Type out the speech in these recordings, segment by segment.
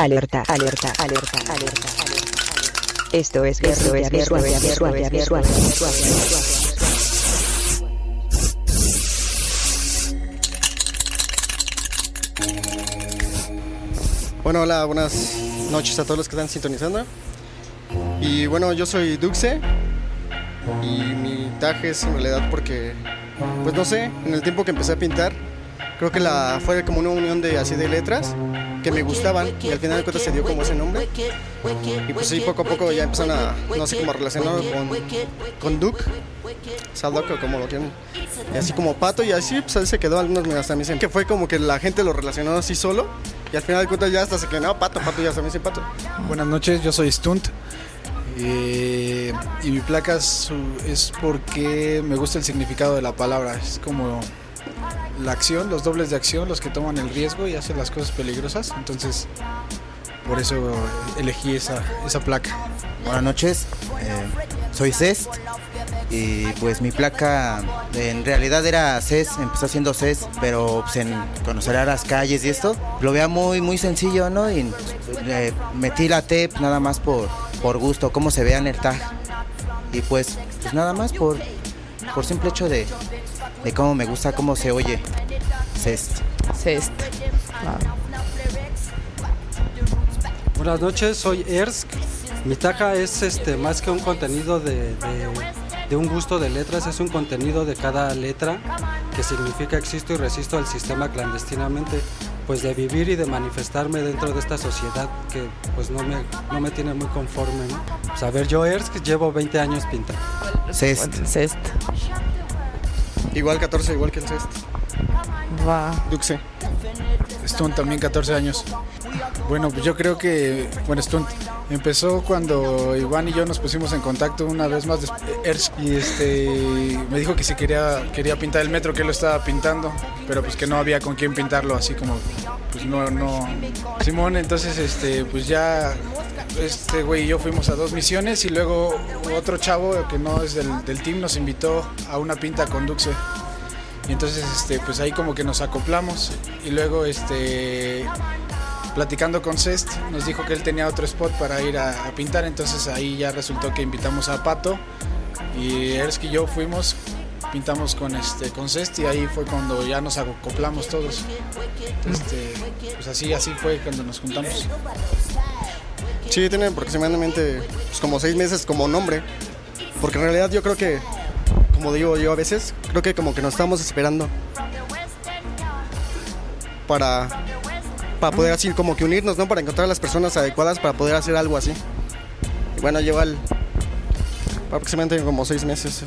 Alerta, alerta, alerta, alerta, alerta. Esto es esto es visual, visual, visual, visual, Bueno, hola, buenas noches a todos los que están sintonizando. Y bueno, yo soy Duxe. Y mi tag es en realidad porque, pues no sé, en el tiempo que empecé a pintar, creo que la fue como una unión de así de letras que me gustaban y al final de cuentas se dio como ese nombre. Y pues sí, poco a poco ya empezaron a, no sé cómo relacionarlo con, con Duke, Saldoc o como lo quieren. Y así como Pato y así, pues se quedó. Algunos me hasta dicen que fue como que la gente lo relacionó así solo. Y al final de cuentas ya hasta se quedó, no, Pato, Pato, ya me dice Pato. Buenas noches, yo soy Stunt. Eh, y mi placa es porque me gusta el significado de la palabra. Es como la acción, los dobles de acción, los que toman el riesgo y hacen las cosas peligrosas. Entonces, por eso elegí esa, esa placa. Buenas noches, eh, soy Cest y pues mi placa en realidad era CES, empezó haciendo CES, pero pues, en conocer a las calles y esto, lo veía muy muy sencillo, ¿no? Y eh, metí la TEP nada más por, por gusto, cómo se vea en el tag. Y pues, pues nada más por, por simple hecho de, de cómo me gusta cómo se oye Cest. Cest. Buenas noches, soy Ersk. Mi taja es este más que un contenido de, de, de, un gusto de letras, es un contenido de cada letra que significa existo y resisto al sistema clandestinamente, pues de vivir y de manifestarme dentro de esta sociedad que pues no me, no me tiene muy conforme. ¿no? Pues, a ver, yo Ersk llevo 20 años pintando. Cest. Cest. Igual 14, igual que el Cest. Va. Duxe. Stunt también 14 años. Bueno, pues yo creo que, bueno, Stunt empezó cuando Iván y yo nos pusimos en contacto una vez más y este me dijo que si quería quería pintar el metro que él lo estaba pintando, pero pues que no había con quién pintarlo, así como pues no no Simón, entonces este pues ya este güey y yo fuimos a dos misiones y luego otro chavo que no es del, del team nos invitó a una pinta con Duxe. Y entonces este pues ahí como que nos acoplamos y luego este platicando con Cest, nos dijo que él tenía otro spot para ir a, pintar, entonces ahí ya resultó que invitamos a Pato y Ersk y yo fuimos, pintamos con este con Cest y ahí fue cuando ya nos acoplamos todos. Este, pues así, así fue cuando nos juntamos. Sí, tiene aproximadamente pues, como seis meses como nombre, porque en realidad yo creo que, como digo yo a veces, creo que como que nos estamos esperando para para poder así como que unirnos, ¿no? Para encontrar a las personas adecuadas para poder hacer algo así. Bueno, lleva aproximadamente como seis meses.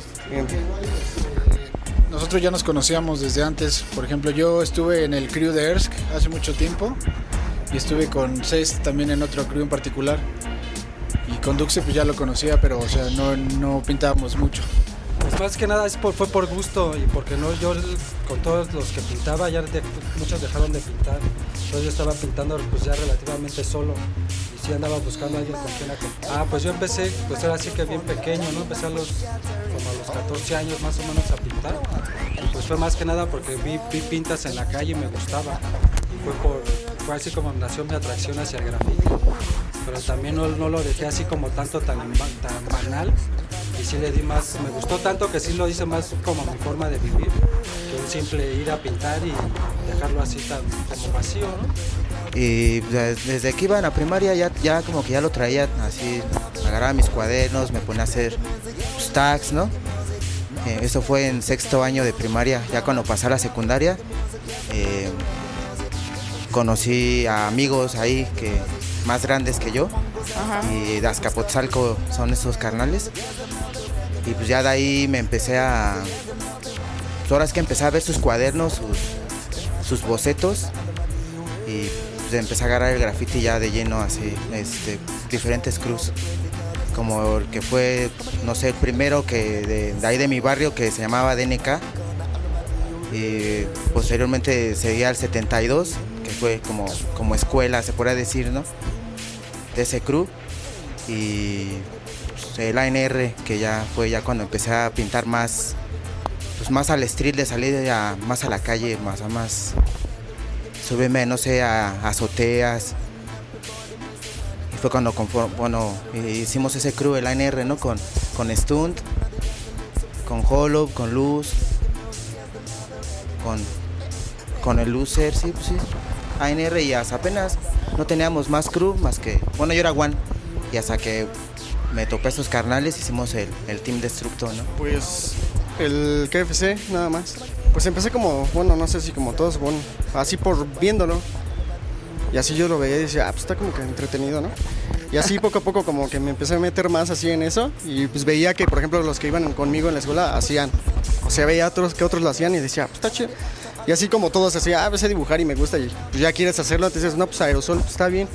Nosotros ya nos conocíamos desde antes. Por ejemplo, yo estuve en el crew de Ersk hace mucho tiempo y estuve con Cest también en otro crew en particular. Y con Duxe pues ya lo conocía, pero o sea, no, no pintábamos mucho. Pues más que nada es fue por gusto y porque no yo con todos los que pintaba ya muchos dejaron de pintar. Entonces yo estaba pintando pues ya relativamente solo y sí andaba buscando a alguien con quien. Ah, pues yo empecé, pues era así que bien pequeño, ¿no? Empecé a los, como a los 14 años más o menos a pintar. Y pues fue más que nada porque vi, vi pintas en la calle y me gustaba. Y fue, por, fue así como nació mi atracción hacia el grafiti. Pero también no, lo dejé así como tanto tan, tan banal y sí le di más, me gustó tanto que sí lo hice más como mi forma de vivir, que un simple ir a pintar y dejarlo así tan como vacío, ¿no? Y desde que iba a la primaria ya, ya como que ya lo traía así, agarraba mis cuadernos, me ponía a hacer pues, tags, ¿no? Eh, eso fue en sexto año de primaria, ya cuando pasé a la secundaria, eh, conocí a amigos ahí que más grandes que yo, Ajá. y de Azcapotzalco son esos carnales. Y pues ya de ahí me empecé a. Pues ahora es que empecé a ver sus cuadernos, sus, sus bocetos. Y pues empecé a agarrar el graffiti ya de lleno, así, este, diferentes cruz. Como el que fue, no sé, el primero que de, de ahí de mi barrio que se llamaba DNK. Y posteriormente seguía el 72, que fue como, como escuela, se podría decir, ¿no? De ese crew. Y el ANR, que ya fue ya cuando empecé a pintar más, pues más al street, de salir ya más a la calle, más a más, subirme, no sé, a, a azoteas, fue cuando conform- bueno, hicimos ese crew, el ANR, ¿no? Con, con Stunt, con Hollow, con Luz, con, con el Loser, sí, pues sí. ANR y hasta apenas no teníamos más crew más que, bueno, yo era One. Y hasta que me topé a estos carnales hicimos el, el Team Destructo, ¿no? Pues el KFC, nada más. Pues empecé como, bueno, no sé si como todos, bueno, así por viéndolo. Y así yo lo veía y decía, ah, pues está como que entretenido, ¿no? Y así poco a poco como que me empecé a meter más así en eso y pues veía que, por ejemplo, los que iban conmigo en la escuela hacían. O sea, veía otros que otros lo hacían y decía, pues está chido. Y así como todos hacía, ah, sé dibujar y me gusta y pues ya quieres hacerlo, entonces dices, no, pues aerosol, pues está bien.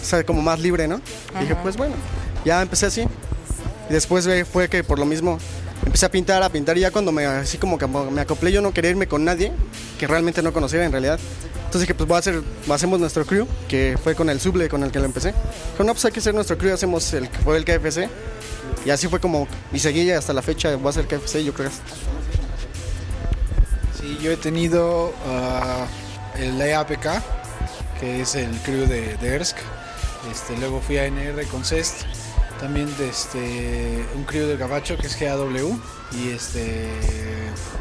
O sea, como más libre, ¿no? Y dije, pues bueno, ya empecé así. Y después fue que por lo mismo empecé a pintar, a pintar y ya cuando me así como que me acoplé yo no quería irme con nadie que realmente no conocía en realidad. Entonces dije, pues voy a hacer, hacemos nuestro crew, que fue con el suble con el que lo empecé. Dijo, no, pues hay que hacer nuestro crew, hacemos el que fue el KFC. Y así fue como, y seguí hasta la fecha, voy a hacer KFC, yo creo que yo he tenido ah, el EAPK, que es el crew de, de Ersk. Este, luego fui a NR con CEST. También de este, un crew del Gabacho, que es GAW. Y este,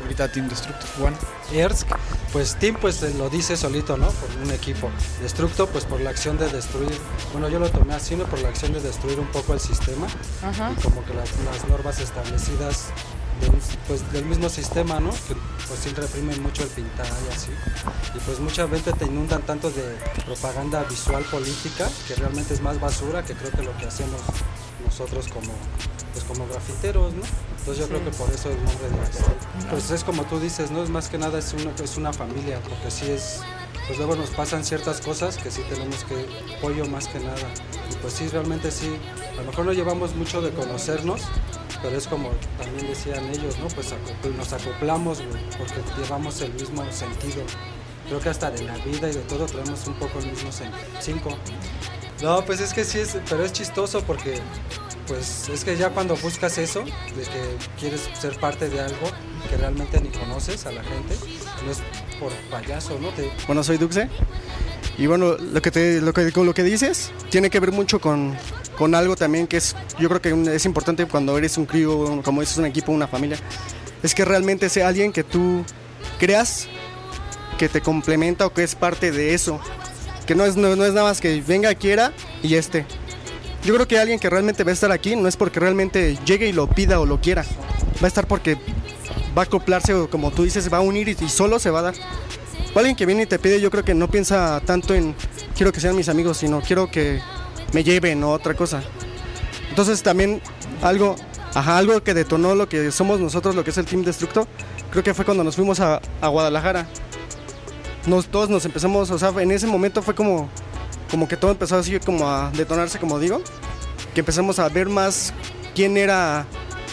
ahorita Team Destructor One. Ersk, pues Team pues lo dice solito, ¿no? Por un equipo. Destructo pues por la acción de destruir, bueno yo lo tomé así, ¿no? Por la acción de destruir un poco el sistema Ajá. y como que las, las normas establecidas del, pues, del mismo sistema, ¿no? Que pues sí reprimen mucho el pintar y así. Y pues mucha gente te inundan tanto de propaganda visual política que realmente es más basura que creo que lo que hacemos nosotros como pues como grafiteros, ¿no? Entonces yo creo que por eso el nombre de. Pues es como tú dices, ¿no? Es más que nada es una, es una familia, porque sí es, pues luego nos pasan ciertas cosas que sí tenemos que apoyo más que nada. Y pues sí, realmente sí, a lo mejor no llevamos mucho de conocernos, pero es como también decían ellos, ¿no? Pues nos acoplamos, güey, porque llevamos el mismo sentido. Creo que hasta de la vida y de todo traemos un poco el mismo sentido. Cinco. No, pues es que sí es, pero es chistoso porque pues es que ya cuando buscas eso, de que quieres ser parte de algo que realmente ni conoces a la gente, no es por payaso, ¿no? Te, Bueno, soy Duxe. Y bueno, lo que, te, lo, que, lo que dices tiene que ver mucho con, con algo también que es, yo creo que es importante cuando eres un crío, como dices, un equipo, una familia. Es que realmente sea alguien que tú creas que te complementa o que es parte de eso. Que no es, no, no es nada más que venga, quiera y este. Yo creo que alguien que realmente va a estar aquí no es porque realmente llegue y lo pida o lo quiera. Va a estar porque va a acoplarse o como tú dices, va a unir y, solo se va a dar. Alguien que viene y te pide, yo creo que no piensa tanto en quiero que sean mis amigos, sino quiero que me lleven o otra cosa. Entonces también algo, algo que detonó lo que somos nosotros, lo que es el Team Destructo, creo que fue cuando nos fuimos a, a Guadalajara. Nos, todos nos empezamos, o sea, en ese momento fue como, como que todo empezó así como a detonarse, como digo, que empezamos a ver más quién era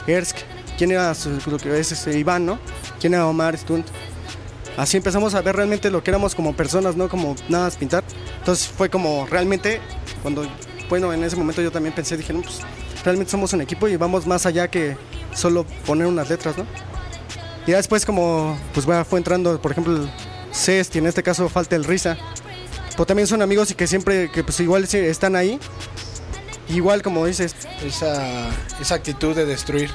Ersk, quién era lo que es Iván, ¿no? Quién era Omar Stunt. Así empezamos a ver realmente lo que éramos como personas, no como nada más pintar. Entonces fue como realmente, cuando, bueno, en ese momento yo también pensé, dije, no, pues realmente somos un equipo y vamos más allá que solo poner unas letras, ¿no? Y ya después como, pues fue entrando, por ejemplo, el Cest y en este caso falta el Risa. Pues también son amigos y que siempre, que pues igual están ahí. Igual como dices, esa, esa actitud de destruir.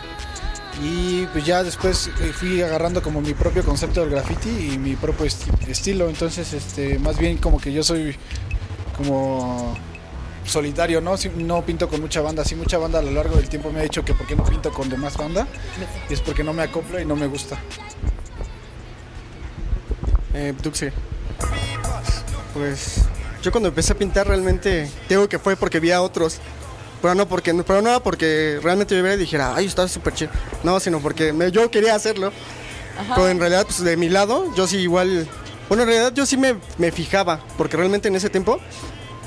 Y pues ya después eh, fui agarrando como mi propio concepto del graffiti y mi propio esti- estilo. Entonces, este, más bien como que yo soy como solitario, ¿no? No pinto con mucha banda. Sí, mucha banda a lo largo del tiempo me ha dicho que por qué no pinto con demás banda. Y es porque no me acoplo y no me gusta. Eh, Duxi. Pues yo cuando empecé a pintar realmente digo que fue porque vi a otros. Pero no porque pero no porque realmente yo viera y dijera, ay, está súper chido. No, sino porque me- yo quería hacerlo. Pero en realidad, pues de mi lado, yo sí igual. Bueno, en realidad yo sí me, me fijaba. Porque realmente en ese tiempo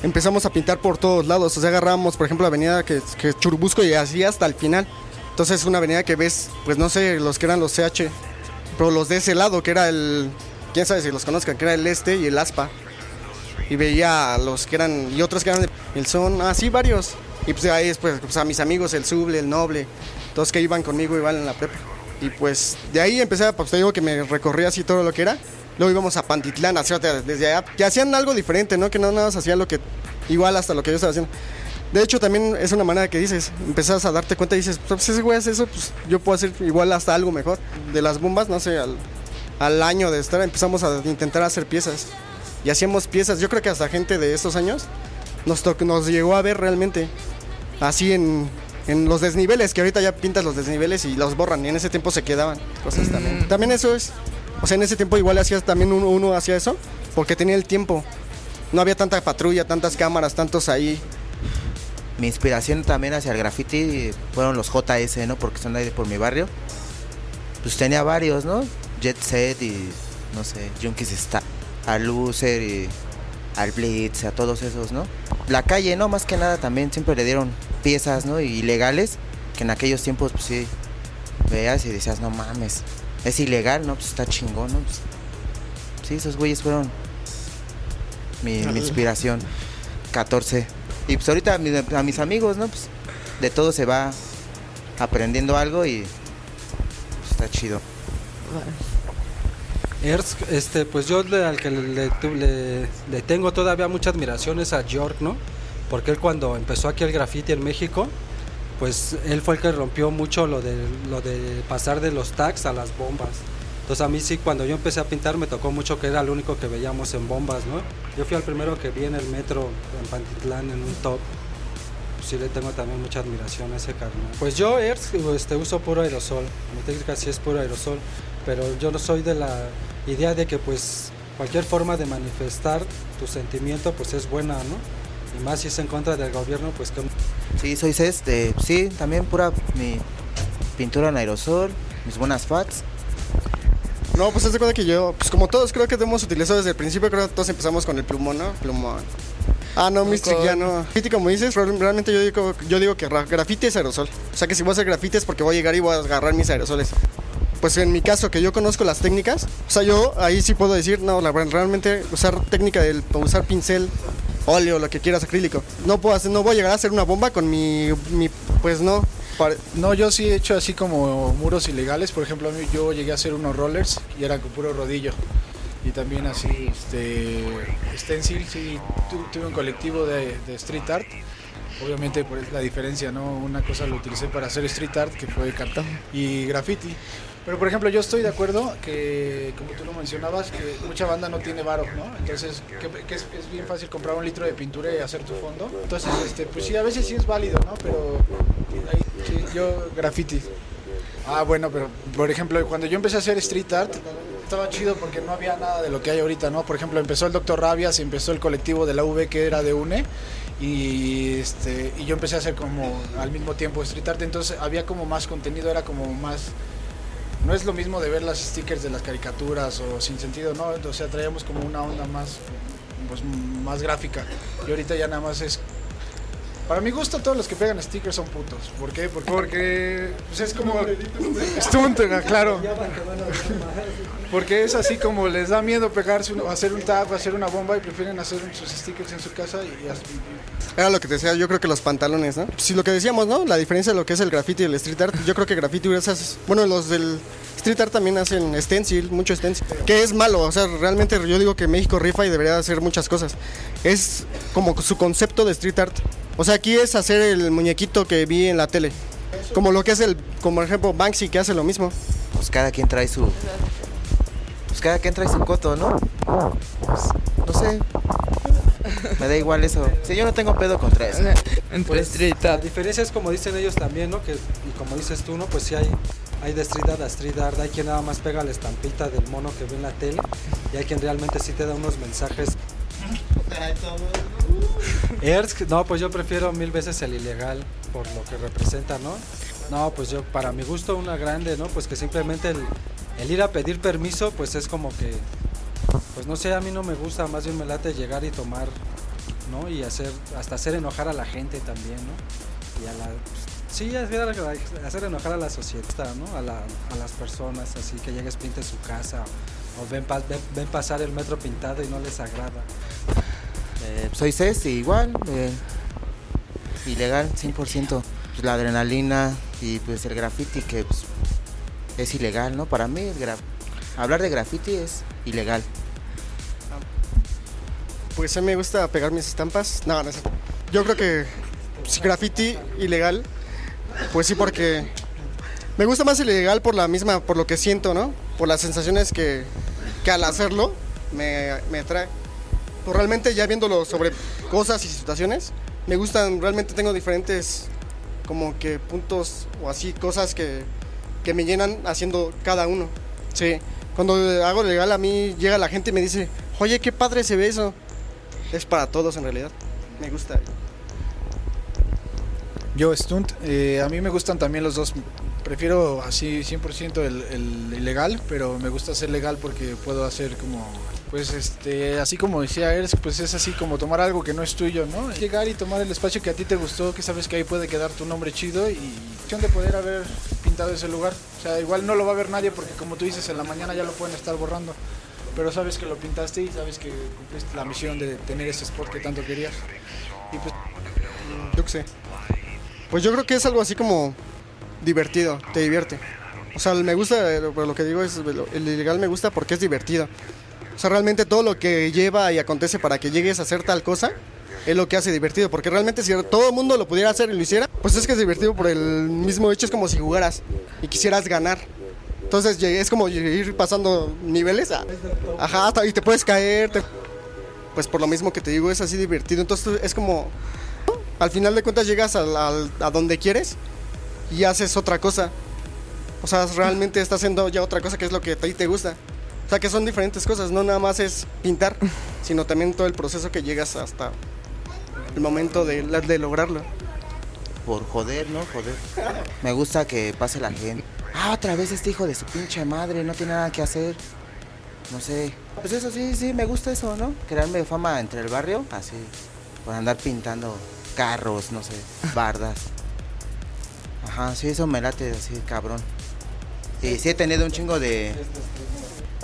empezamos a pintar por todos lados. O sea, agarrábamos, por ejemplo, la avenida que, que Churubusco y así hasta el final. Entonces es una avenida que ves, pues no sé, los que eran los CH, pero los de ese lado, que era el, quién sabe si los conozcan, que era el este y el ASPA. Y veía a los que eran, y otros que eran el son, así varios. Y pues ahí después, pues a mis amigos, el Suble, el Noble, todos que iban conmigo igual en la prepa. Y pues de ahí empecé, pues te digo que me recorría así todo lo que era. Luego íbamos a Pantitlán, así, desde allá, que hacían algo diferente, ¿no? Que no nada más hacían lo que, igual hasta lo que yo estaba haciendo. De hecho, también es una manera que dices, empezás a darte cuenta y dices, pues ese güey hace eso, pues yo puedo hacer igual hasta algo mejor. De las bombas, no sé, al, al año de estar empezamos a intentar hacer piezas. Y hacíamos piezas, yo creo que hasta gente de estos años nos, nos llegó a ver realmente así en, en los desniveles, que ahorita ya pintas los desniveles y los borran, y en ese tiempo se quedaban cosas también. También eso es, o sea, en ese tiempo igual hacías también uno, uno hacía eso, porque tenía el tiempo. No había tanta patrulla, tantas cámaras, tantos ahí. Mi inspiración también hacia el graffiti fueron los JS, ¿no? Porque son de ahí por mi barrio. Pues tenía varios, ¿no? Jet Set y, no sé, Junkies Star, a Loser y al Blitz, a todos esos, ¿no? La calle, ¿no? Más que nada también siempre le dieron piezas, ¿no? Ilegales, que en aquellos tiempos, pues sí, veías y decías, no mames, es ilegal, ¿no? Pues está chingón, ¿no? Pues, sí, esos güeyes fueron mi, mi inspiración. 14. Y pues ahorita a mis, a mis amigos, ¿no? Pues de todo se va aprendiendo algo y pues, está chido. Erz, este, pues yo le- al que le, le le- tengo todavía mucha admiración es a York, ¿no? Porque él cuando empezó aquí el graffiti en México, pues él fue el que rompió mucho lo de, lo de pasar de los tags a las bombas. Entonces a mí sí, cuando yo empecé a pintar me tocó mucho que era el único que veíamos en bombas, ¿no? Yo fui el primero que vi en el metro en Pantitlán en un top. Sí le tengo también mucha admiración a ese carnal. Pues yo, Erz, este, uso puro aerosol. Mi técnica sí es puro aerosol, pero yo no soy de la idea de que pues cualquier forma de manifestar tu sentimiento pues es buena, ¿no? Y más si es en contra del gobierno, pues que Sí, soy de, sí, también pura mi pintura en aerosol, mis buenas fats. No, pues haz de cuenta que yo, pues como todos creo que hemos utilizado desde el principio, creo que todos empezamos con el plumón, ¿no? Plumón. Ah, no, Mystic ya no. Graffiti, como dices, real- realmente yo digo, yo digo que ra- graffiti es aerosol. O sea que si voy a hacer graffiti es porque voy a llegar y voy a agarrar mis aerosoles. Pues en mi caso, que yo conozco las técnicas, o sea, yo ahí sí puedo decir, no, la, realmente usar técnica del usar pincel, óleo, lo que quieras, acrílico. No puedo hacer, no voy a llegar a hacer una bomba con mi, pues no. No, yo sí he hecho así como muros ilegales. Por ejemplo, yo llegué a hacer unos rollers y eran con puro rodillo. Y también así, este, stencil, sí, tu- tuve un colectivo de, street art. Obviamente por la diferencia, ¿no? Una cosa lo utilicé para hacer street art, que fue cartón, y graffiti. Pero por ejemplo, yo estoy de acuerdo que, como tú lo mencionabas, que mucha banda no tiene varo, ¿no? Entonces, que, que es, bien fácil comprar un litro de pintura y hacer tu fondo. Entonces, este, pues sí, a veces sí es válido, ¿no? Pero ahí, sí, yo graffiti. Ah, bueno, pero por ejemplo, cuando yo empecé a hacer street art, estaba chido porque no había nada de lo que hay ahorita, ¿no? Por ejemplo, empezó el Dr. Rabias, empezó el colectivo de la UV que era de UNE y este y yo empecé a hacer como al mismo tiempo street art, entonces había como más contenido, era como más no es lo mismo de ver las stickers de las caricaturas o sin sentido, ¿no? O sea, traíamos como una onda más pues más gráfica. Y ahorita ya nada más es para mi gusto todos los que pegan stickers son putos. ¿Por qué? Porque, porque pues es como stunt, claro. Porque es así como les da miedo pegarse, un- hacer un tag, hacer una bomba y prefieren hacer sus stickers en su casa y, así. Era lo que te decía, yo creo que los pantalones, ¿no? Si lo que decíamos, ¿no? La diferencia de lo que es el graffiti y el street art, yo creo que graffiti esas, bueno, los del street art también hacen stencil, mucho stencil, que es malo, o sea, realmente yo digo que México rifa y debería hacer muchas cosas. Es como su concepto de street art. O sea, aquí es hacer el muñequito que vi en la tele. Como lo que es el, como por ejemplo Banksy que hace lo mismo. Pues cada quien trae su. Pues cada quien trae su coto, ¿no? Pues, no sé. Me da igual eso. Sí, yo no tengo pedo contra eso. Entre Pues, street La diferencia es como dicen ellos también, ¿no? Que, y como dices tú, ¿no? Pues sí hay, hay de street art a street art, hay quien nada más pega la estampita del mono que ve en la tele y hay quien realmente sí te da unos mensajes. Ersk, no, pues yo prefiero mil veces el ilegal por lo que representa, ¿no? No, pues yo, para mi gusto, una grande, ¿no? Pues que simplemente el, ir a pedir permiso, pues es como que, pues no sé, a mí no me gusta, más bien me late llegar y tomar, ¿no? Y hacer, hasta hacer enojar a la gente también, ¿no? Y a la, sí, hacer, hacer enojar a la sociedad, ¿no? A, la- a las personas, así que llegues, pintes su casa, o ven, pa- ven, ven pasar el metro pintado y no les agrada. Eh, soy CES y igual. eh, ilegal, 100%. Pues la adrenalina y pues el graffiti que pues, es ilegal, ¿no? Para mí el gra- hablar de graffiti es ilegal. Pues a mí me gusta pegar mis estampas. No, no. Yo creo que pues, graffiti ilegal, pues sí, porque me gusta más el ilegal por la misma, por lo que siento, ¿no? Por las sensaciones que, que al hacerlo me, me trae. Pues realmente ya viéndolo sobre cosas y situaciones, me gustan, realmente tengo diferentes como que puntos o así, cosas que, que me llenan haciendo cada uno. Sí, cuando hago legal a mí llega la gente y me dice, oye, qué padre se ve eso. Es para todos en realidad, me gusta. Yo, Stunt, eh, a mí me gustan también los dos. Prefiero así 100% el, el ilegal, pero me gusta ser legal porque puedo hacer como pues este, así como decía Ers, pues es así como tomar algo que no es tuyo, ¿no? Llegar y tomar el espacio que a ti te gustó, que sabes que ahí puede quedar tu nombre chido y de poder haber pintado ese lugar. O sea, igual no lo va a ver nadie porque como tú dices, en la mañana ya lo pueden estar borrando. Pero sabes que lo pintaste y sabes que cumpliste la misión de tener ese spot que tanto querías. Y pues... Yo qué sé. Pues yo creo que es algo así como divertido, te divierte. O sea, me gusta, lo que digo es, el ilegal me gusta porque es divertido. O sea, realmente todo lo que lleva y acontece para que llegues a hacer tal cosa es lo que hace divertido. Porque realmente si todo el mundo lo pudiera hacer y lo hiciera, pues es que es divertido por el mismo hecho. Es como si jugaras y quisieras ganar. Entonces es como ir pasando niveles. Ajá, y te puedes caer. pues por lo mismo que te digo, es así divertido. Entonces es como, al final de cuentas llegas a, a donde quieres y haces otra cosa. O sea, realmente estás haciendo ya otra cosa que es lo que a ti te gusta. O sea que son diferentes cosas, no nada más es pintar, sino también todo el proceso que llegas hasta el momento de, de lograrlo. Por joder, ¿no? Joder. Me gusta que pase la gente. Ah, otra vez este hijo de su pinche madre, no tiene nada que hacer. No sé. Pues eso sí, sí, me gusta eso, ¿no? Crearme fama entre el barrio, así. Por andar pintando carros, no sé, bardas. Ajá, sí, eso me late así, cabrón. Y sí he tenido un chingo de,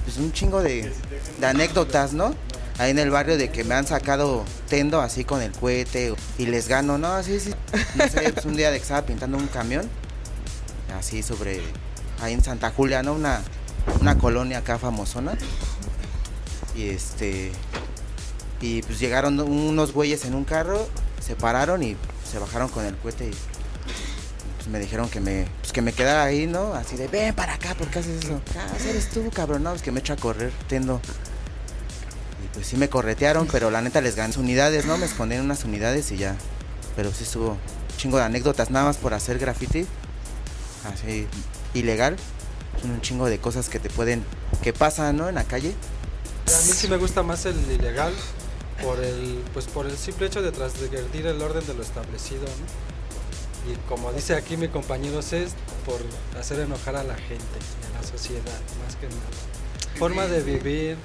pues un chingo de, anécdotas, ¿no? Ahí en el barrio de que me han sacado tendo así con el cohete y les gano, ¿no? Así, sí. No sé, pues un día de que estaba pintando un camión, así sobre, ahí en Santa Julia, ¿no? Una, una colonia acá famosona. Y este, y pues llegaron unos güeyes en un carro, se pararon y se bajaron con el cohete y me dijeron que me, pues que me quedara ahí, ¿no? Así de, ven para acá, ¿por qué haces eso? Ah, eres tú, cabrón, no, es que me echo a correr, tendo. Y pues sí me corretearon, pero la neta les gané unidades, ¿no? Me escondí unas unidades y ya. Pero sí estuvo chingo de anécdotas, nada más por hacer graffiti. Así, ilegal. Son un chingo de cosas que te pueden, que pasan, ¿no? En la calle. A mí sí me gusta más el ilegal por el, pues por el simple hecho de transgredir el orden de lo establecido, ¿no? Y como dice aquí mi compañero es por hacer enojar a la gente, a la sociedad, más que nada. Forma de vivir,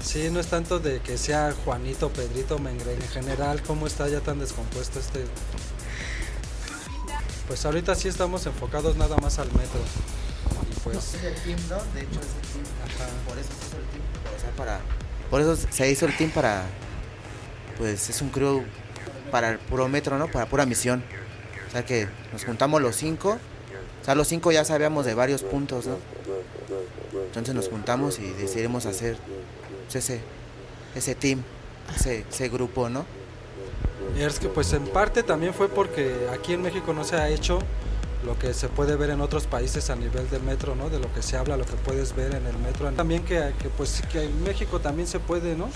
sí, no es tanto de que sea Juanito, Pedrito, Mengre, en general, cómo está ya tan descompuesto este... Pues ahorita sí estamos enfocados nada más al metro. Y pues... es el team, ¿no? De hecho es el team. Ajá. Por eso se hizo el team. O sea, para... Por eso se hizo el team para... Pues es un crew para el puro metro, ¿no? Para pura misión sea que nos juntamos los cinco. O sea, los cinco ya sabíamos de varios puntos, ¿no? Entonces nos juntamos y decidimos hacer ese, ese team, ese, ese grupo, ¿no? Y es que pues en parte también fue porque aquí en México no se ha hecho lo que se puede ver en otros países a nivel del metro, ¿no? De lo que se habla, lo que puedes ver en el metro. También que, que pues que en México también se puede, ¿no?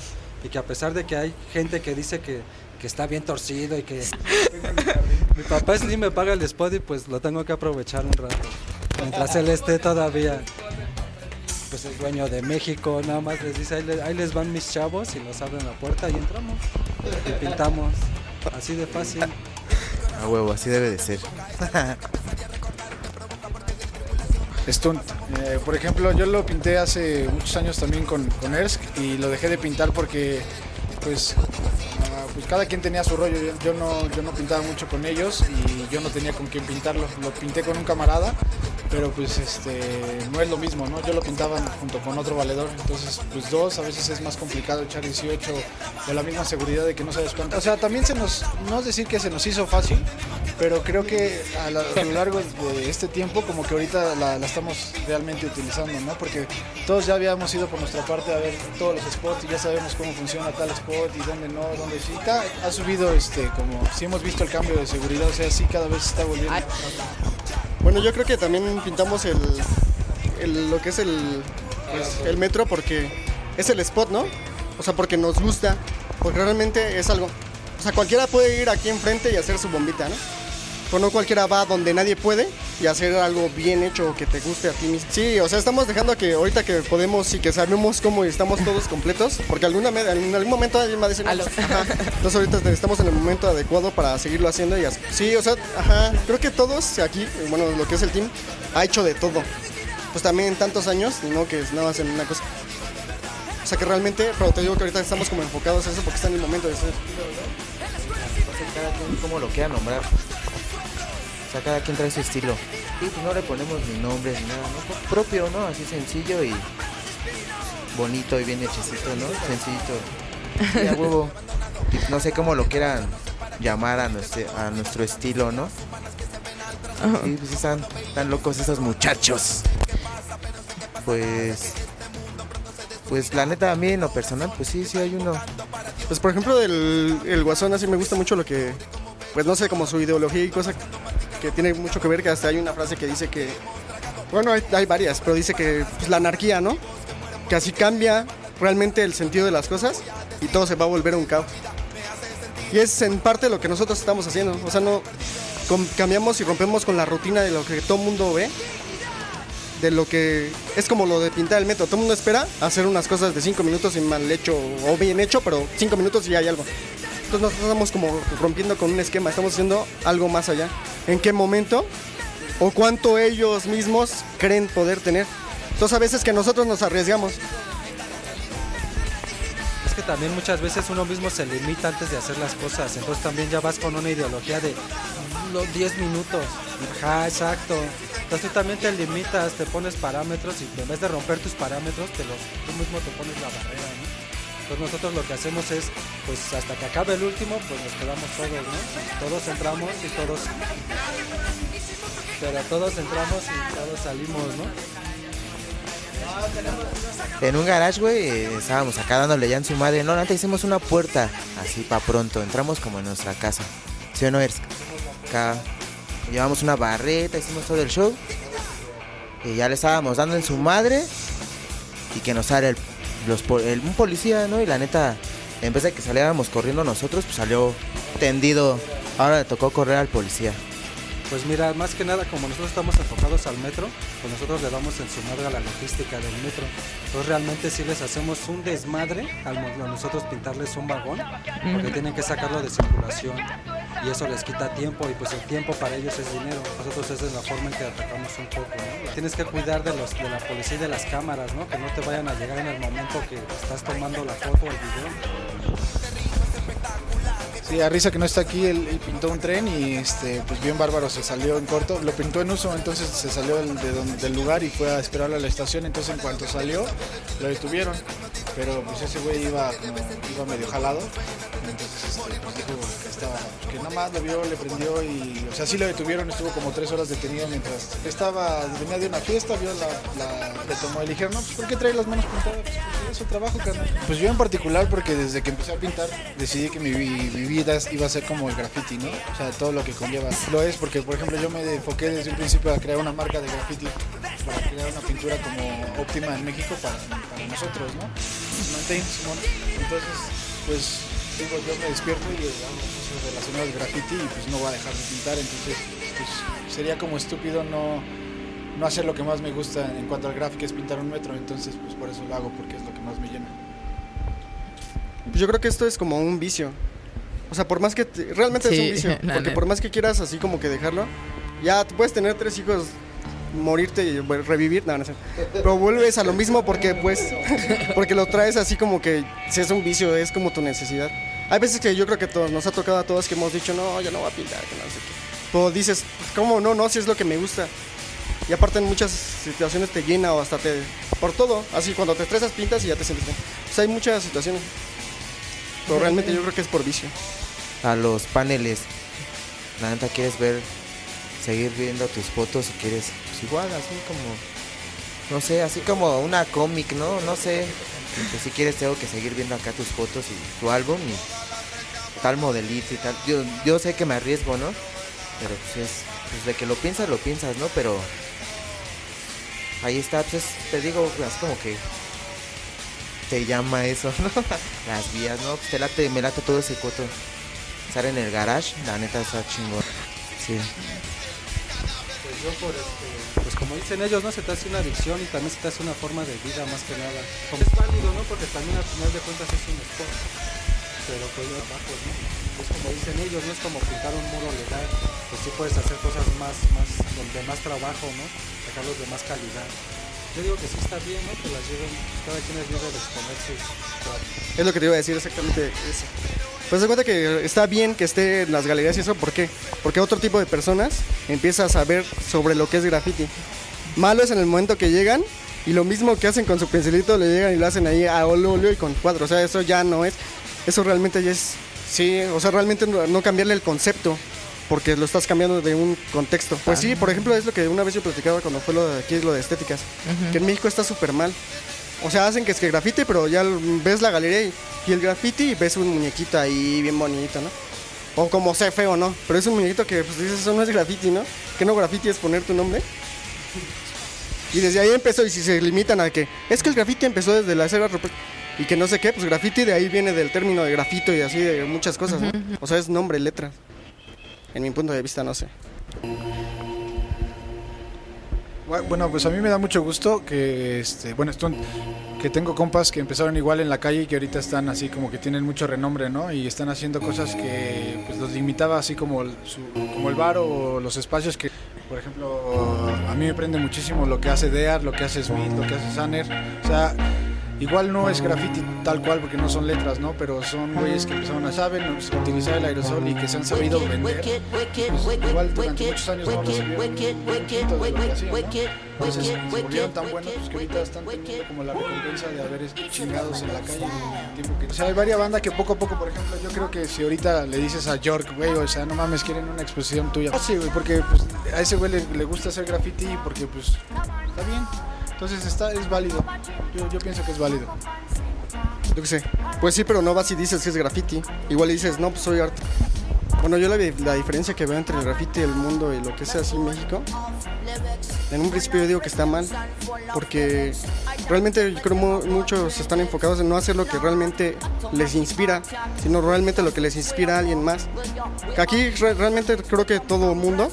Y que a pesar de que hay gente que dice que que está bien torcido y que mi papá Slim me paga el spot y pues lo tengo que aprovechar un rato. Mientras él esté todavía pues el dueño de México, nada más les dice, ahí les, van mis chavos y nos abren la puerta y entramos y pintamos. Así de fácil. A huevo, así debe de ser. Stunt. Eh, por ejemplo, yo lo pinté hace muchos años también con, con Ersk y lo dejé de pintar porque pues pues cada quien tenía su rollo. Yo, no, yo no pintaba mucho con ellos y yo no tenía con quién pintarlo. Lo pinté con un camarada, pero pues este no es lo mismo, ¿no? Yo lo pintaba junto con otro valedor, entonces pues dos a veces es más complicado echar 18 de la misma seguridad de que no sabes cuánto. O sea, también se nos, no es decir que se nos hizo fácil, pero creo que a, lo largo de este tiempo como que ahorita la, estamos realmente utilizando, ¿no? Porque todos ya habíamos ido por nuestra parte a ver todos los spots y ya sabemos cómo funciona tal spot y dónde no, dónde sí ha subido, este, como si hemos visto el cambio de seguridad, o sea, sí cada vez se está volviendo. Bueno, yo creo que también pintamos el, el- lo que es el, pues, el metro porque es el spot, ¿no? O sea, porque nos gusta, porque realmente es algo. O sea, cualquiera puede ir aquí enfrente y hacer su bombita, ¿no? Pero no cualquiera va donde nadie puede y hacer algo bien hecho que te guste a ti mismo. Sí, o sea, estamos dejando que ahorita que podemos y que sabemos cómo estamos todos completos, porque alguna me- en algún momento alguien va a decir, no, Aló. pues, ajá. Entonces ahorita estamos en el momento adecuado para seguirlo haciendo y así. Sí, o sea, ajá, creo que todos aquí, bueno, lo que es el team, ha hecho de todo. Pues también en tantos años, y no que es nada más en una cosa. O sea que realmente, pero te digo que ahorita estamos como enfocados en eso porque está en el momento de ser. cada quien como lo quiera nombrar. O sea, cada quien trae su estilo. Y pues no le ponemos ni nombres ni nada, ¿no? Propio, ¿no? Así sencillo y bonito y bien hechecito, ¿no? Sencillito. Y a huevo. Y no sé cómo lo quieran llamar a nuestro, a nuestro estilo, ¿no? Y pues están tan locos esos muchachos. Pues. Pues la neta a mí en lo personal, pues sí, sí hay uno. Pues por ejemplo del el Guasón así me gusta mucho lo que, pues no sé, como su ideología y cosa que tiene mucho que ver, que hasta hay una frase que dice que, bueno, hay, varias, pero dice que pues, la anarquía, ¿no? Que así cambia realmente el sentido de las cosas y todo se va a volver un caos. Y es en parte lo que nosotros estamos haciendo, o sea, no cambiamos y rompemos con la rutina de lo que todo mundo ve, de lo que es como lo de pintar el metro. Todo el mundo espera hacer unas cosas de 5 minutos y mal hecho o bien hecho, pero 5 minutos y ya hay algo. Entonces nosotros estamos como rompiendo con un esquema, estamos haciendo algo más allá. ¿En qué momento o cuánto ellos mismos creen poder tener? Entonces a veces que nosotros nos arriesgamos. Es que también muchas veces uno mismo se limita antes de hacer las cosas, entonces también ya vas con una ideología de los 10 minutos. Ajá, exacto. Entonces tú también te limitas, te pones parámetros y en vez de romper tus parámetros, te los, tú mismo te pones la barrera. Entonces nosotros lo que hacemos es, pues hasta que acabe el último, pues nos quedamos todos, ¿no? Todos entramos y todos... Pero todos entramos y todos salimos, ¿no? En un garage, güey, estábamos acá dándole ya en su madre. No, antes hicimos una puerta, así para pronto. Entramos como en nuestra casa. ¿Sí o no, Ersk? Acá llevamos una barreta, hicimos todo el show. Y ya le estábamos dando en su madre. Y que nos sale el, los, po- el- un policía, ¿no? Y la neta, en vez de que saliéramos corriendo nosotros, pues salió tendido. Ahora le tocó correr al policía. Pues mira, más que nada, como nosotros estamos enfocados al metro, pues nosotros le damos en su madre a la logística del metro. Entonces realmente sí les hacemos un desmadre al nosotros pintarles un vagón, porque tienen que sacarlo de circulación y eso les quita tiempo y pues el tiempo para ellos es dinero. Nosotros esa es la forma en que atacamos un poco. Tienes que cuidar de los de la policía y de las cámaras, ¿no? Que no te vayan a llegar en el momento que estás tomando la foto o el video. Sí, a risa que no está aquí, él, pintó un tren y este, pues bien bárbaro se salió en corto, lo pintó en uso, entonces se salió del, de donde- del lugar y fue a esperarlo a la estación, entonces en cuanto salió lo detuvieron, pero pues ese güey iba iba medio jalado, entonces este, pues dijo que estaba, que nada más lo vio, le prendió y, o sea, sí lo detuvieron, estuvo como tres horas detenido mientras estaba, venía de una fiesta, vio la, la le tomó le dijeron, no, pues ¿por qué trae las manos pintadas? Es su trabajo, carnal. Pues yo en particular, porque desde que empecé a pintar, decidí que mi, mi vida iba a ser como el graffiti, ¿no? O sea, todo lo que conlleva. Lo es porque, por ejemplo, yo me enfoqué desde un principio a crear una marca de graffiti para crear una pintura como óptima en México para, para nosotros, ¿no? Entonces, pues, digo, yo me despierto y hago cosas relacionadas al graffiti y pues no voy a dejar de pintar, entonces, pues, sería como estúpido no no hacer lo que más me gusta en cuanto al gráfico es pintar un metro, entonces pues por eso lo hago, porque es lo que más me llena. Pues yo creo que esto es como un vicio. O sea, por más que te- realmente es un vicio, porque neta. por más que quieras así como que dejarlo, ya tú puedes tener tres hijos, morirte y revivir, no, no sé. Pero vuelves a lo mismo porque pues porque lo traes así como que si es un vicio, es como tu necesidad. Hay veces que yo creo que todos, nos ha tocado a todos que hemos dicho, "No, yo no voy a pintar", que no sé qué. Pero dices, pues, "¿Cómo no? No, si es lo que me gusta." Y aparte en muchas situaciones te llena o hasta te por todo, así cuando te estresas pintas y ya te sientes bien. O sea, hay muchas situaciones. Pero realmente yo creo que es por vicio. a los paneles. La neta quieres ver, seguir viendo tus fotos y quieres, pues igual, así como, no sé, así como una cómic, ¿no? No sé. Pues si quieres tengo que seguir viendo acá tus fotos y tu álbum y tal modelito y tal. Yo, yo sé que me arriesgo, ¿no? Pero pues es, pues de que lo piensas, lo piensas, ¿no? Pero ahí está, pues te digo, así como que te llama eso, ¿no? Las vías, ¿no? Pues te late, me late todo ese coto. Estar en el garage, la neta está chingón. Sí. Pues yo por este, pues como dicen ellos, ¿no? Se te hace una adicción y también se te hace una forma de vida más que nada. Como es válido, ¿no? Porque también al final de cuentas es un sport. Pero pues yo abajo, ¿no? Es como dicen ellos, no es como pintar un muro legal. Pues sí puedes hacer cosas más, más, de más trabajo, ¿no? Sacarlos de más calidad. Yo digo que sí está bien, ¿no? Que las lleven, pues, cada quien es libre de exponer sus. Es lo que te iba a decir exactamente eso. Pues se cuenta que está bien que esté en las galerías y eso, ¿por qué? Porque otro tipo de personas empieza a saber sobre lo que es graffiti. Malo es en el momento que llegan y lo mismo que hacen con su pincelito le llegan y lo hacen ahí a óleo y con cuadro. O sea, eso ya no es. Eso realmente ya es. Sí, o sea, realmente no, no cambiarle el concepto porque lo estás cambiando de un contexto. Pues sí, por ejemplo, es lo que una vez yo platicaba cuando fue lo de aquí, lo de estéticas, que en México está súper mal. O sea, hacen que es que grafiti, pero ya ves la galería y, y el graffiti y ves un muñequito ahí bien bonito, ¿no? O como sea feo, ¿no? Pero es un muñequito que pues dices, eso no es graffiti, ¿no? Que no graffiti es poner tu nombre. Y desde ahí empezó, y si se limitan a que es que el graffiti empezó desde la cera y que no sé qué, pues graffiti de ahí viene del término de grafito y así de muchas cosas, ¿no? O sea, es nombre, letra. En mi punto de vista, no sé. Bueno, pues a mí me da mucho gusto que, este, bueno, esto, que tengo compas que empezaron igual en la calle y que ahorita están así como que tienen mucho renombre, ¿no? Y están haciendo cosas que pues los limitaba así como el, su- como el bar o los espacios que, por ejemplo, a mí me prende muchísimo lo que hace Dear, lo que hace Smith, lo que hace Sanner. O sea, igual no es graffiti tal cual porque no son letras, ¿no? Pero son güeyes que empezaron a saber utilizar el aerosol y que se han sabido vender. Pues, igual durante muchos años no de lo hacían, ¿no? Entonces se tan buenos pues, como la recompensa de haber chingados en la calle. O sea, hay varias bandas que poco a poco, por ejemplo, yo creo que si ahorita le dices a York, güey, o sea, no mames, quieren una exposición tuya. No, sí, güey, porque pues, a ese güey le, le gusta hacer graffiti porque pues está bien. Entonces está, es válido. Yo, yo pienso que es válido. Yo qué sé. Pues sí, pero no vas y dices que es graffiti. Igual dices, no, pues soy arte. Bueno, yo la, la diferencia que veo entre el graffiti, el mundo y lo que es así en México, en un principio yo digo que está mal, porque realmente yo creo mu- muchos están enfocados en no hacer lo que realmente les inspira, sino realmente lo que les inspira a alguien más. Aquí re- realmente creo que todo mundo,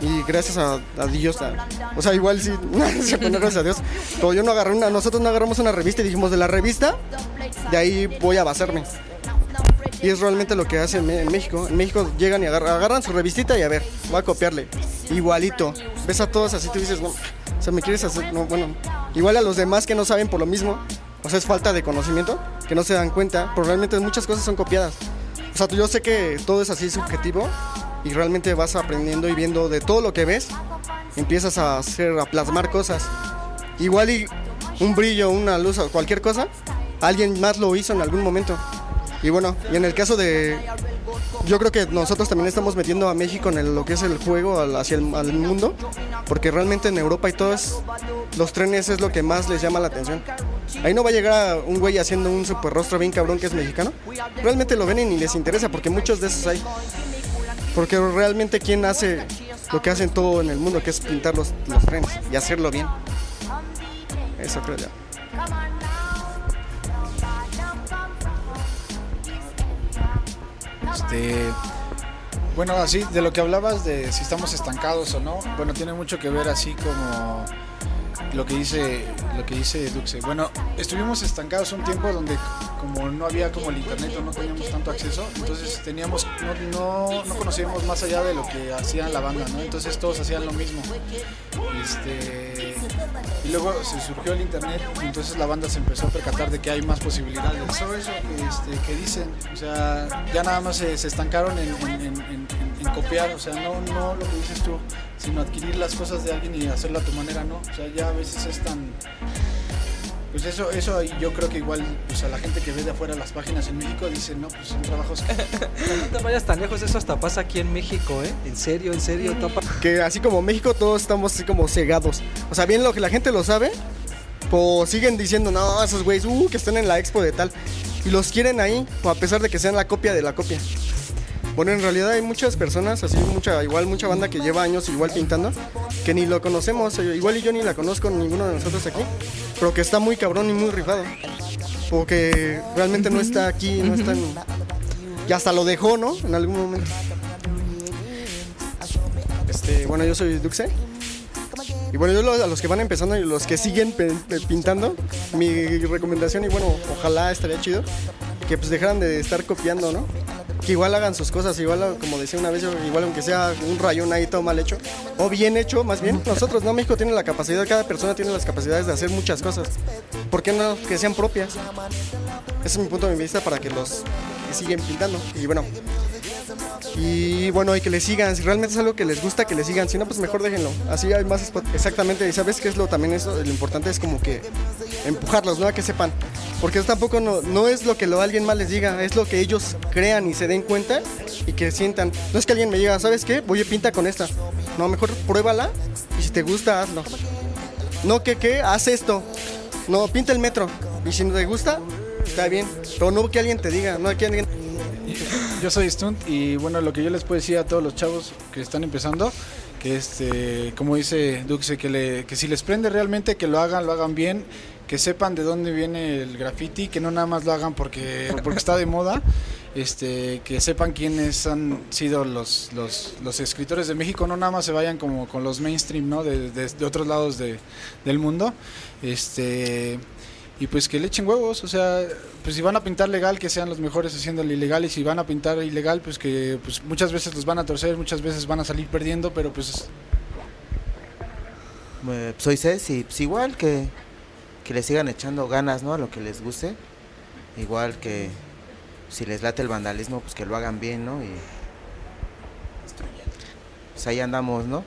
y gracias a, a Dios, a- o sea, igual sí, gracias a Dios, pero yo no agarré una, nosotros no agarramos una revista y dijimos de la revista, de ahí voy a basarme. Y es realmente lo que hacen en México. En México llegan y agarran, agarran su revistita y a ver, voy a copiarle. Igualito. Ves a todos así, tú dices, no, o sea, me quieres hacer, no, bueno, igual a los demás que no saben por lo mismo. O sea, es falta de conocimiento, que no se dan cuenta, pero realmente muchas cosas son copiadas. O sea, yo sé que todo es así subjetivo y realmente vas aprendiendo y viendo de todo lo que ves, empiezas a hacer, a plasmar cosas. Igual y un brillo, una luz cualquier cosa, alguien más lo hizo en algún momento. Y bueno, y en el caso de... Yo creo que nosotros también estamos metiendo a México en lo que es el juego hacia el mundo, porque realmente en Europa y todos los trenes es lo que más les llama la atención. Ahí no va a llegar a un güey haciendo un super rostro bien cabrón que es mexicano. Realmente lo ven y ni les interesa, porque muchos de esos hay. Porque realmente quién hace lo que hacen todo en el mundo, que es pintar los, los trenes y hacerlo bien. Eso creo yo. Este, bueno, así de lo que hablabas de si estamos estancados o no, bueno, tiene mucho que ver así como lo que dice lo que dice Duxe. Bueno, estuvimos estancados un tiempo donde como no había como el internet o no teníamos tanto acceso, entonces teníamos no, no, no conocíamos más allá de lo que hacía la banda, ¿no? Entonces todos hacían lo mismo. Este, y luego se surgió el internet entonces la banda se empezó a percatar de que hay más posibilidades. Eso, eso que, este, que dicen, o sea, ya nada más se, estancaron en- en- copiar, o sea, no, no lo que dices tú, sino adquirir las cosas de alguien y hacerlo a tu manera, ¿no? O sea, ya a veces es tan... Pues eso, eso ahí yo creo que igual, pues a la gente que ve de afuera las páginas en México dice, no, pues son trabajos No te vayas tan lejos, eso hasta pasa aquí en México, ¿eh? En serio, en serio, topa. que así como México todos estamos así como cegados. O sea, bien lo que la gente lo sabe, pues siguen diciendo, no, esos güeyes, uh, que están en la expo de tal. y los quieren ahí, a pesar de que sean la copia de la copia. Bueno, en realidad hay muchas personas, así mucha, igual mucha banda que lleva años igual pintando, que ni lo conocemos, eh, igual y yo ni la conozco ninguno de nosotros aquí, pero que está muy cabrón y muy rifado. O que realmente no está aquí, no está en... Y hasta lo dejó, ¿no? En algún momento. Este, bueno, yo soy Duxe. Y bueno, yo a los que van empezando y los que siguen pintando, mi recomendación, y bueno, ojalá estaría chido, que pues dejaran de estar copiando, ¿no? Que igual hagan sus cosas, igual como decía una vez, igual aunque sea un rayón ahí todo mal hecho, o bien hecho, más bien, nosotros, ¿no? México tiene la capacidad, cada persona tiene las capacidades de hacer muchas cosas. ¿Por qué no que sean propias? Ese es mi punto de vista para que los que siguen pintando. Y bueno, y bueno, y que le sigan. Si realmente es algo que les gusta, que le sigan. Si no, pues mejor déjenlo. Así hay más Exactamente. Y sabes qué es lo también eso, lo importante es como que empujarlos, ¿no? A que sepan. Porque eso tampoco no, no es lo que lo, alguien más les diga, es lo que ellos crean y se den cuenta y que sientan. No es que alguien me diga, ¿sabes qué? Voy a pinta con esta. No, mejor pruébala y si te gusta, hazlo. No que, ¿qué? Haz esto. No, pinta el metro. Y si no te gusta, está bien. Pero no que alguien te diga, no que alguien yo soy Stunt y bueno, lo que yo les puedo decir a todos los chavos que están empezando, que este, como dice Duxe, que, le, que si les prende realmente, que lo hagan, lo hagan bien, que sepan de dónde viene el graffiti, que no nada más lo hagan porque, porque está de moda, este, que sepan quiénes han sido los, los, escritores de México, no nada más se vayan como con los mainstream, ¿no? De, de, otros lados de, del mundo. Este, y pues que le echen huevos, o sea, pues si van a pintar legal, que sean los mejores haciendo el ilegal, y si van a pintar ilegal, pues que pues muchas veces los van a torcer, muchas veces van a salir perdiendo, pero pues... Eh, soy Cés y pues igual que, que le sigan echando ganas, ¿no? A lo que les guste, igual que si les late el vandalismo, pues que lo hagan bien, ¿no? Y pues ahí andamos, ¿no?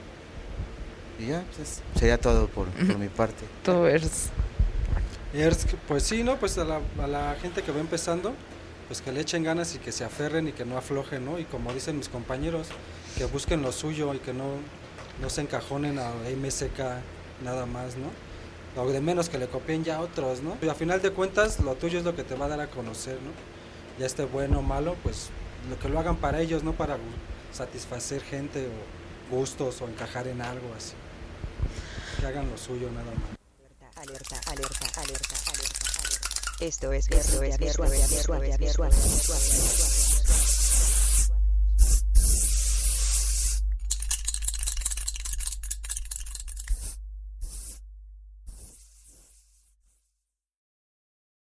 Y ya, pues sería todo por, por mi parte. Todo es pues sí, ¿no? Pues a la, gente que va empezando, pues que le echen ganas y que se aferren y que no aflojen, ¿no? Y como dicen mis compañeros, que busquen lo suyo y que no, no se encajonen a MSK nada más, ¿no? O de menos que le copien ya a otros, ¿no? Y a final de cuentas, lo tuyo es lo que te va a dar a conocer, ¿no? Ya esté bueno o malo, pues lo que lo hagan para ellos, no para satisfacer gente o gustos o encajar en algo así. Que hagan lo suyo nada más alerta, alerta, alerta, alerta, alerta. Esto es, esto es visual, visual, visual, visual, visual.